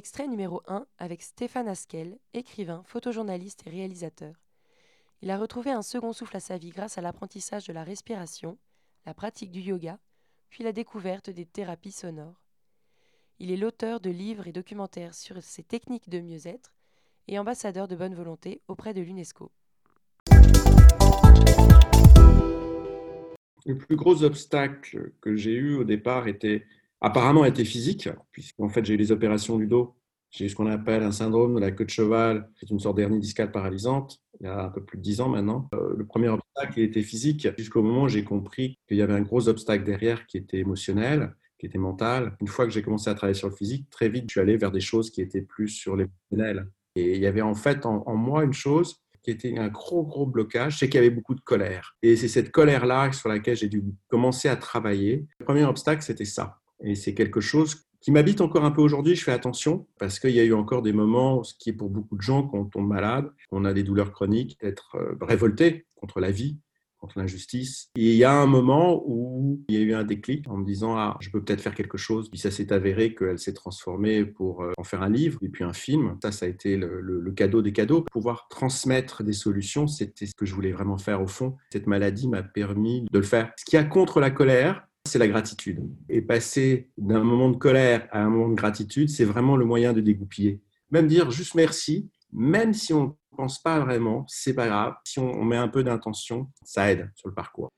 Extrait numéro 1 avec Stéphane Askel, écrivain, photojournaliste et réalisateur. Il a retrouvé un second souffle à sa vie grâce à l'apprentissage de la respiration, la pratique du yoga, puis la découverte des thérapies sonores. Il est l'auteur de livres et documentaires sur ces techniques de mieux-être et ambassadeur de bonne volonté auprès de l'UNESCO. Le plus gros obstacle que j'ai eu au départ était apparemment était physique, puisqu'en fait j'ai eu les opérations du dos. J'ai eu ce qu'on appelle un syndrome de la queue de cheval, c'est une sorte d'hernie discale paralysante, il y a un peu plus de dix ans maintenant. Euh, le premier obstacle était physique, jusqu'au moment où j'ai compris qu'il y avait un gros obstacle derrière qui était émotionnel, qui était mental. Une fois que j'ai commencé à travailler sur le physique, très vite je suis allé vers des choses qui étaient plus sur l'émotionnel. Et il y avait en fait en, en moi une chose qui était un gros, gros blocage, c'est qu'il y avait beaucoup de colère. Et c'est cette colère-là sur laquelle j'ai dû commencer à travailler. Le premier obstacle, c'était ça. Et c'est quelque chose qui m'habite encore un peu aujourd'hui. Je fais attention parce qu'il y a eu encore des moments, ce qui est pour beaucoup de gens quand on tombe malade, on a des douleurs chroniques, d'être euh, révolté contre la vie, contre l'injustice. Et il y a un moment où il y a eu un déclic en me disant ah je peux peut-être faire quelque chose. Puis ça s'est avéré qu'elle s'est transformée pour euh, en faire un livre et puis un film. Ça ça a été le, le cadeau des cadeaux. Pouvoir transmettre des solutions, c'était ce que je voulais vraiment faire au fond. Cette maladie m'a permis de le faire. Ce qui a contre la colère, c'est la gratitude. Et passer d'un moment de colère à un moment de gratitude, c'est vraiment le moyen de dégoupiller. Même dire juste merci, même si on ne pense pas vraiment, c'est pas grave. Si on met un peu d'intention, ça aide sur le parcours.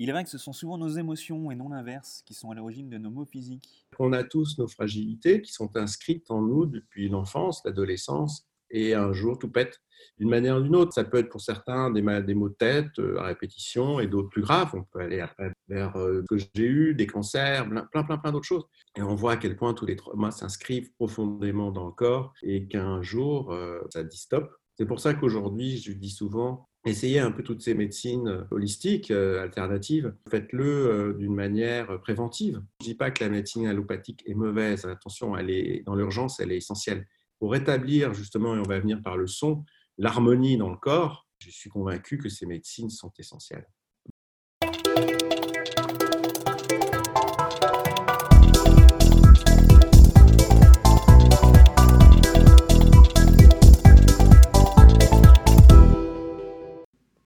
Il est vrai que ce sont souvent nos émotions et non l'inverse qui sont à l'origine de nos maux physiques. On a tous nos fragilités qui sont inscrites en nous depuis l'enfance, l'adolescence, et un jour tout pète d'une manière ou d'une autre. Ça peut être pour certains des, maux de tête euh, à répétition et d'autres plus graves. On peut aller vers euh, que j'ai eu, des cancers, plein, plein, plein, d'autres choses. Et on voit à quel point tous les traumas s'inscrivent profondément dans le corps et qu'un jour, euh, ça dit stop. C'est pour ça qu'aujourd'hui, je dis souvent, essayez un peu toutes ces médecines holistiques, alternatives, faites-le d'une manière préventive. Je ne dis pas que la médecine allopathique est mauvaise, attention, elle est, dans l'urgence, elle est essentielle. Pour rétablir justement, et on va venir par le son, l'harmonie dans le corps, je suis convaincu que ces médecines sont essentielles.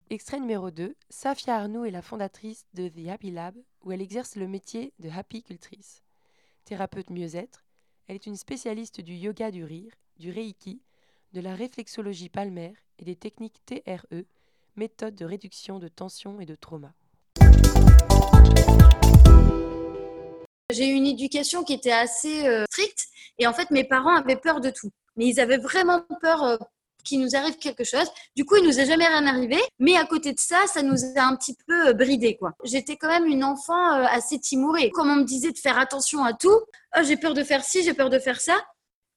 Extrait numéro 2, Safia Arnoux est la fondatrice de The Happy Lab, où elle exerce le métier de Happy Cultrice. Thérapeute mieux-être, elle est une spécialiste du yoga du rire, du reiki de la réflexologie palmaire et des techniques TRE, méthode de réduction de tension et de trauma. J'ai eu une éducation qui était assez euh, stricte et en fait mes parents avaient peur de tout. Mais ils avaient vraiment peur euh, qu'il nous arrive quelque chose. Du coup, il nous est jamais rien arrivé, mais à côté de ça, ça nous a un petit peu euh, bridé quoi. J'étais quand même une enfant assez timorée. Comme on me disait de faire attention à tout, oh, j'ai peur de faire ci, j'ai peur de faire ça.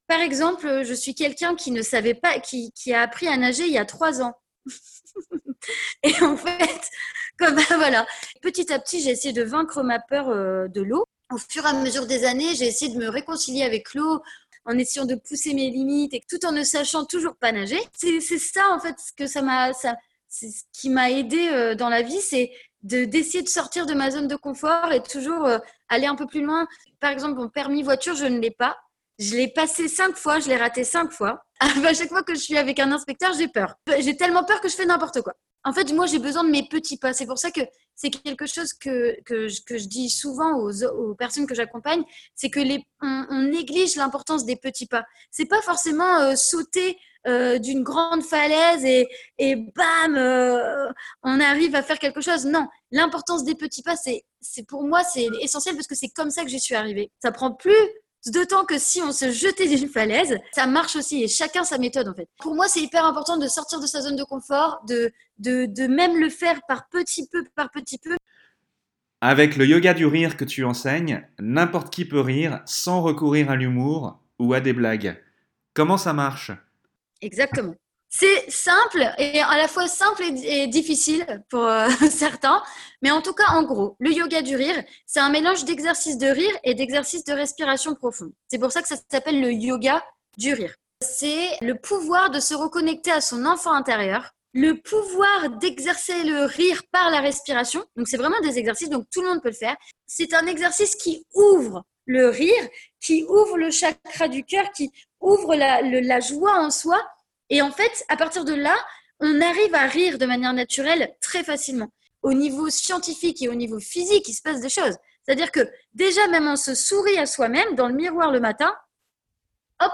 Par exemple, je suis quelqu'un qui ne savait pas, qui, a appris à nager il y a trois ans. et en fait, comme voilà, petit à petit, j'ai essayé de vaincre ma peur euh, de l'eau. Au fur et à mesure des années, j'ai essayé de me réconcilier avec l'eau en essayant de pousser mes limites et tout en ne sachant toujours pas nager. C'est ça en fait ce que ça m'a ça, c'est ce qui m'a aidé euh, dans la vie, c'est de d'essayer de sortir de ma zone de confort et toujours euh, aller un peu plus loin. Par exemple, mon permis voiture, je ne l'ai pas. Je l'ai passé cinq fois, je l'ai raté cinq fois. à chaque fois que je suis avec un inspecteur, j'ai peur. J'ai tellement peur que je fais n'importe quoi. En fait, moi, j'ai besoin de mes petits pas. C'est pour ça que c'est quelque chose que, que, je, que je dis souvent aux, aux personnes que j'accompagne, c'est que les, on, on néglige l'importance des petits pas. C'est pas forcément euh, sauter euh, d'une grande falaise et, et bam, euh, on arrive à faire quelque chose. Non, l'importance des petits pas, c'est, c'est pour moi, c'est essentiel parce que c'est comme ça que j'y suis arrivée. Ça prend plus temps que si on se jetait d'une falaise, ça marche aussi et chacun sa méthode en fait. Pour moi, c'est hyper important de sortir de sa zone de confort, de, de, de même le faire par petit peu, par petit peu. Avec le yoga du rire que tu enseignes, n'importe qui peut rire sans recourir à l'humour ou à des blagues. Comment ça marche? Exactement. C'est simple et à la fois simple et, difficile pour euh, certains, mais en tout cas, en gros, le yoga du rire, c'est un mélange d'exercices de rire et d'exercices de respiration profonde. C'est pour ça que ça s'appelle le yoga du rire. C'est le pouvoir de se reconnecter à son enfant intérieur, le pouvoir d'exercer le rire par la respiration. Donc, c'est vraiment des exercices, donc tout le monde peut le faire. C'est un exercice qui ouvre le rire, qui ouvre le chakra du cœur, qui ouvre la, la joie en soi et en fait, à partir de là, on arrive à rire de manière naturelle très facilement. Au niveau scientifique et au niveau physique, il se passe des choses. C'est-à-dire que déjà, même on se sourit à soi-même dans le miroir le matin, hop,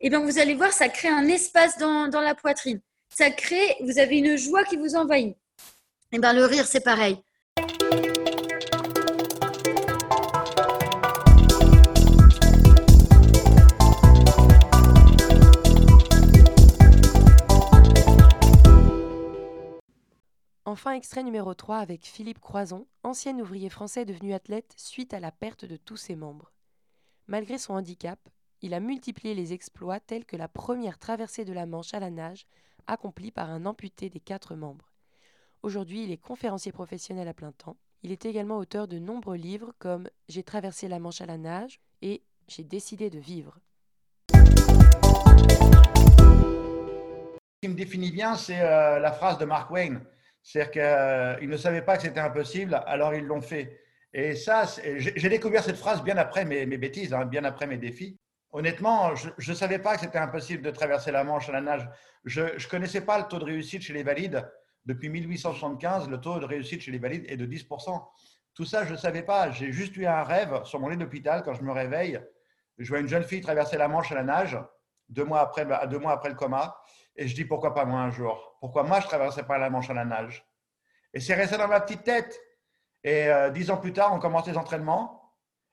et eh bien vous allez voir, ça crée un espace dans, dans la poitrine. Ça crée, vous avez une joie qui vous envahit. Et eh bien le rire, c'est pareil. Enfin, extrait numéro 3 avec Philippe Croison, ancien ouvrier français devenu athlète suite à la perte de tous ses membres. Malgré son handicap, il a multiplié les exploits tels que la première traversée de la Manche à la nage, accomplie par un amputé des quatre membres. Aujourd'hui, il est conférencier professionnel à plein temps. Il est également auteur de nombreux livres comme J'ai traversé la Manche à la nage et J'ai décidé de vivre. Ce qui me définit bien, c'est euh, la phrase de Mark Wayne. C'est-à-dire qu'ils euh, ne savaient pas que c'était impossible, alors ils l'ont fait. Et ça, j'ai découvert cette phrase bien après mes, bêtises, hein, bien après mes défis. Honnêtement, je ne savais pas que c'était impossible de traverser la Manche à la nage. Je ne connaissais pas le taux de réussite chez les valides. Depuis 1875, le taux de réussite chez les valides est de 10%. Tout ça, je ne savais pas. J'ai juste eu un rêve sur mon lit d'hôpital quand je me réveille. Je vois une jeune fille traverser la Manche à la nage, deux mois après, deux mois après le coma. Et je dis pourquoi pas moi un jour? Pourquoi moi je ne traversais pas la Manche à la nage? Et c'est resté dans ma petite tête. Et euh, dix ans plus tard, on commence les entraînements.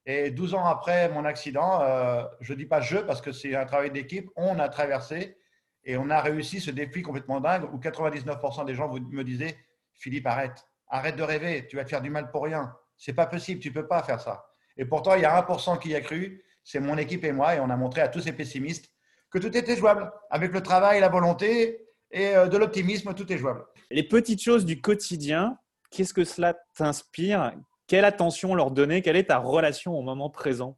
Et douze ans après mon accident, euh, je ne dis pas je parce que c'est un travail d'équipe, on a traversé et on a réussi ce défi complètement dingue où 99% des gens me disaient Philippe, arrête, arrête de rêver, tu vas te faire du mal pour rien. C'est pas possible, tu peux pas faire ça. Et pourtant, il y a 1% qui y a cru, c'est mon équipe et moi, et on a montré à tous ces pessimistes que tout était jouable. Avec le travail, la volonté et euh, de l'optimisme, tout est jouable. Les petites choses du quotidien, qu'est-ce que cela t'inspire? Quelle attention leur donner? Quelle est ta relation au moment présent?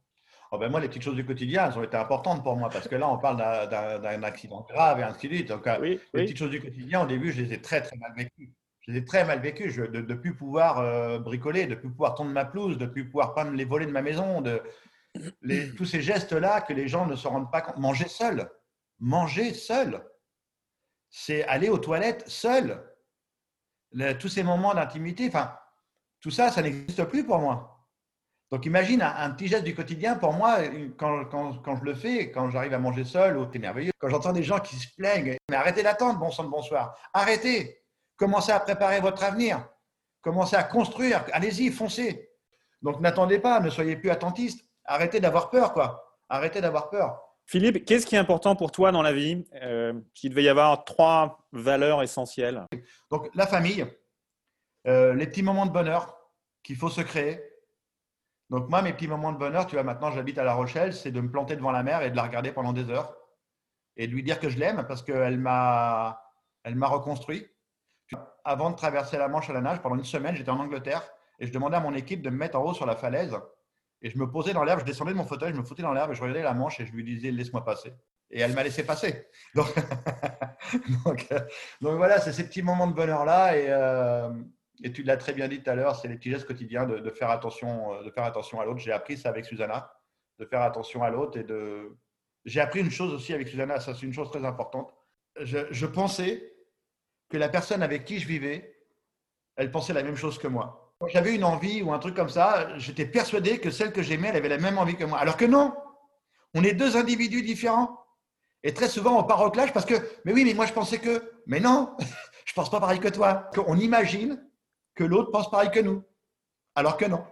Oh ben moi, les petites choses du quotidien, elles ont été importantes pour moi parce que là, on parle d'un accident grave et ainsi de suite. Donc, euh, les petites choses du quotidien, au début, je les ai très, très mal vécues. Je les ai très mal vécues. Je, de ne plus pouvoir euh, bricoler, de ne plus pouvoir tondre ma pelouse, de ne plus pouvoir peindre les volets de ma maison, de, tous ces gestes-là que les gens ne se rendent pas compte. Manger seul, manger seul, c'est aller aux toilettes seul. tous ces moments d'intimité, enfin, tout ça, ça n'existe plus pour moi. Donc imagine un, petit geste du quotidien, pour moi, quand, quand, je le fais, quand j'arrive à manger seul, c'est merveilleux. Quand j'entends des gens qui se plaignent, mais arrêtez d'attendre, bon sang de bonsoir. Arrêtez. Commencez à préparer votre avenir. Commencez à construire. Allez-y, foncez. Donc n'attendez pas, ne soyez plus attentiste arrêtez d'avoir peur, quoi. Arrêtez d'avoir peur. Philippe, qu'est-ce qui est important pour toi dans la vie euh, Il devait y avoir trois valeurs essentielles? Donc, la famille, euh, les petits moments de bonheur qu'il faut se créer. Donc, moi, mes petits moments de bonheur, tu vois, maintenant, j'habite à La Rochelle, c'est de me planter devant la mer et de la regarder pendant des heures et de lui dire que je l'aime parce qu'elle m'a, elle m'a reconstruit. Avant de traverser la Manche à la nage, pendant une semaine, j'étais en Angleterre et je demandais à mon équipe de me mettre en haut sur la falaise et je me posais dans l'herbe, je descendais de mon fauteuil, je me foutais dans l'herbe et je regardais la manche et je lui disais laisse-moi passer. et elle m'a laissé passer. Donc, voilà, c'est ces petits moments de bonheur-là. Et, et, tu l'as très bien dit tout à l'heure, c'est les petits gestes quotidiens de, faire, attention, de faire attention à l'autre. J'ai appris ça avec Susanna, de faire attention à l'autre. Et de... J'ai appris une chose aussi avec Susanna, ça c'est une chose très importante. Je pensais que la personne avec qui je vivais, elle pensait la même chose que moi. Quand j'avais une envie ou un truc comme ça, j'étais persuadé que celle que j'aimais, elle avait la même envie que moi. Alors que non, on est deux individus différents. Et très souvent, on part au clash parce que, mais oui, mais moi je pensais que, mais non, je pense pas pareil que toi. On imagine que l'autre pense pareil que nous, alors que non.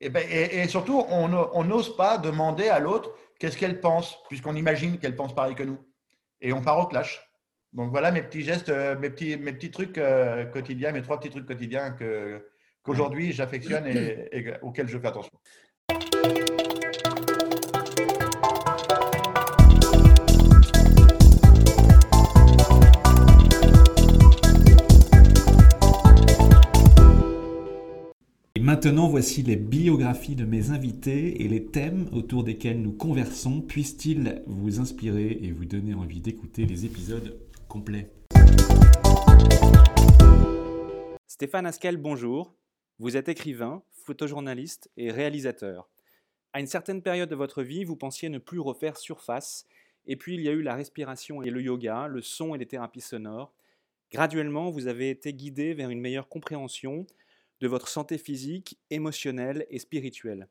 Et, ben, et, surtout, on n'ose pas demander à l'autre qu'est-ce qu'elle pense, puisqu'on imagine qu'elle pense pareil que nous. Et on part au clash. Donc voilà mes petits gestes, euh, mes petits, trucs euh, quotidiens, mes trois petits trucs quotidiens qu'aujourd'hui j'affectionne et auxquels je fais attention. Et maintenant, voici les biographies de mes invités et les thèmes autour desquels nous conversons. Puissent-ils vous inspirer et vous donner envie d'écouter les épisodes Stéphane Askel, bonjour. Vous êtes écrivain, photojournaliste et réalisateur. À une certaine période de votre vie, vous pensiez ne plus refaire surface, et puis il y a eu la respiration et le yoga, le son et les thérapies sonores. Graduellement, vous avez été guidé vers une meilleure compréhension de votre santé physique, émotionnelle et spirituelle.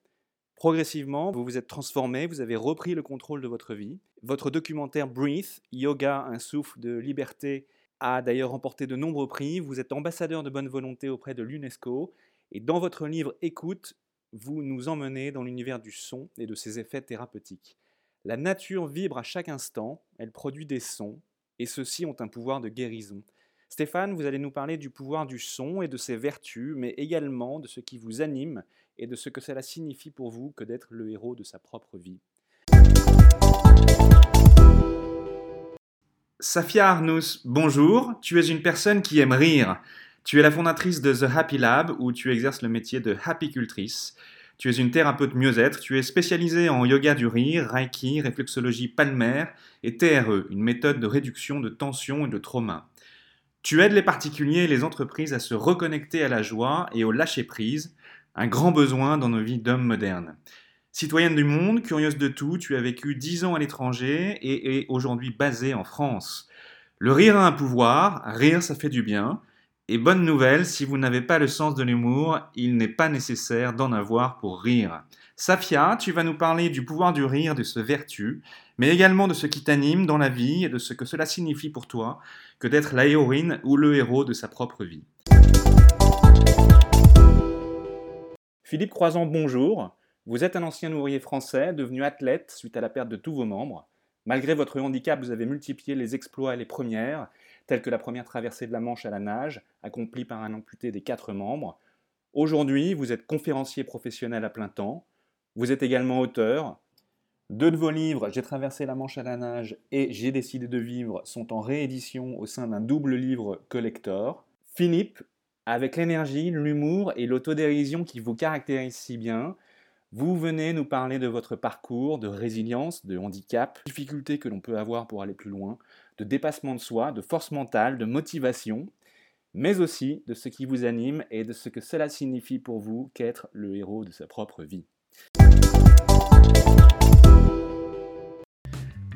Progressivement, vous vous êtes transformé, vous avez repris le contrôle de votre vie. Votre documentaire Breathe, Yoga, un souffle de liberté, a d'ailleurs remporté de nombreux prix. Vous êtes ambassadeur de bonne volonté auprès de l'UNESCO. Et dans votre livre Écoute, vous nous emmenez dans l'univers du son et de ses effets thérapeutiques. La nature vibre à chaque instant, elle produit des sons, et ceux-ci ont un pouvoir de guérison. Stéphane, vous allez nous parler du pouvoir du son et de ses vertus, mais également de ce qui vous anime et de ce que cela signifie pour vous que d'être le héros de sa propre vie. Safia Arnous, bonjour. Tu es une personne qui aime rire. Tu es la fondatrice de The Happy Lab où tu exerces le métier de happy cultrice. Tu es une thérapeute mieux-être. Tu es spécialisée en yoga du rire, reiki, réflexologie palmaire et TRE, une méthode de réduction de tension et de trauma. Tu aides les particuliers et les entreprises à se reconnecter à la joie et au lâcher-prise un grand besoin dans nos vies d'hommes modernes. Citoyenne du monde, curieuse de tout, tu as vécu dix ans à l'étranger et es aujourd'hui basée en France. Le rire a un pouvoir, rire ça fait du bien. Et bonne nouvelle, si vous n'avez pas le sens de l'humour, il n'est pas nécessaire d'en avoir pour rire. Safia, tu vas nous parler du pouvoir du rire, de ce vertu, mais également de ce qui t'anime dans la vie et de ce que cela signifie pour toi que d'être la héroïne ou le héros de sa propre vie. Philippe Croisant, bonjour. Vous êtes un ancien ouvrier français, devenu athlète suite à la perte de tous vos membres. Malgré votre handicap, vous avez multiplié les exploits et les premières, telles que la première traversée de la Manche à la nage, accomplie par un amputé des quatre membres. Aujourd'hui, vous êtes conférencier professionnel à plein temps. Vous êtes également auteur. Deux de vos livres, J'ai traversé la Manche à la nage et J'ai décidé de vivre, sont en réédition au sein d'un double livre collector. Philippe, avec l'énergie, l'humour et l'autodérision qui vous caractérisent si bien, vous venez nous parler de votre parcours, de résilience, de handicap, difficultés que l'on peut avoir pour aller plus loin, de dépassement de soi, de force mentale, de motivation, mais aussi de ce qui vous anime et de ce que cela signifie pour vous qu'être le héros de sa propre vie.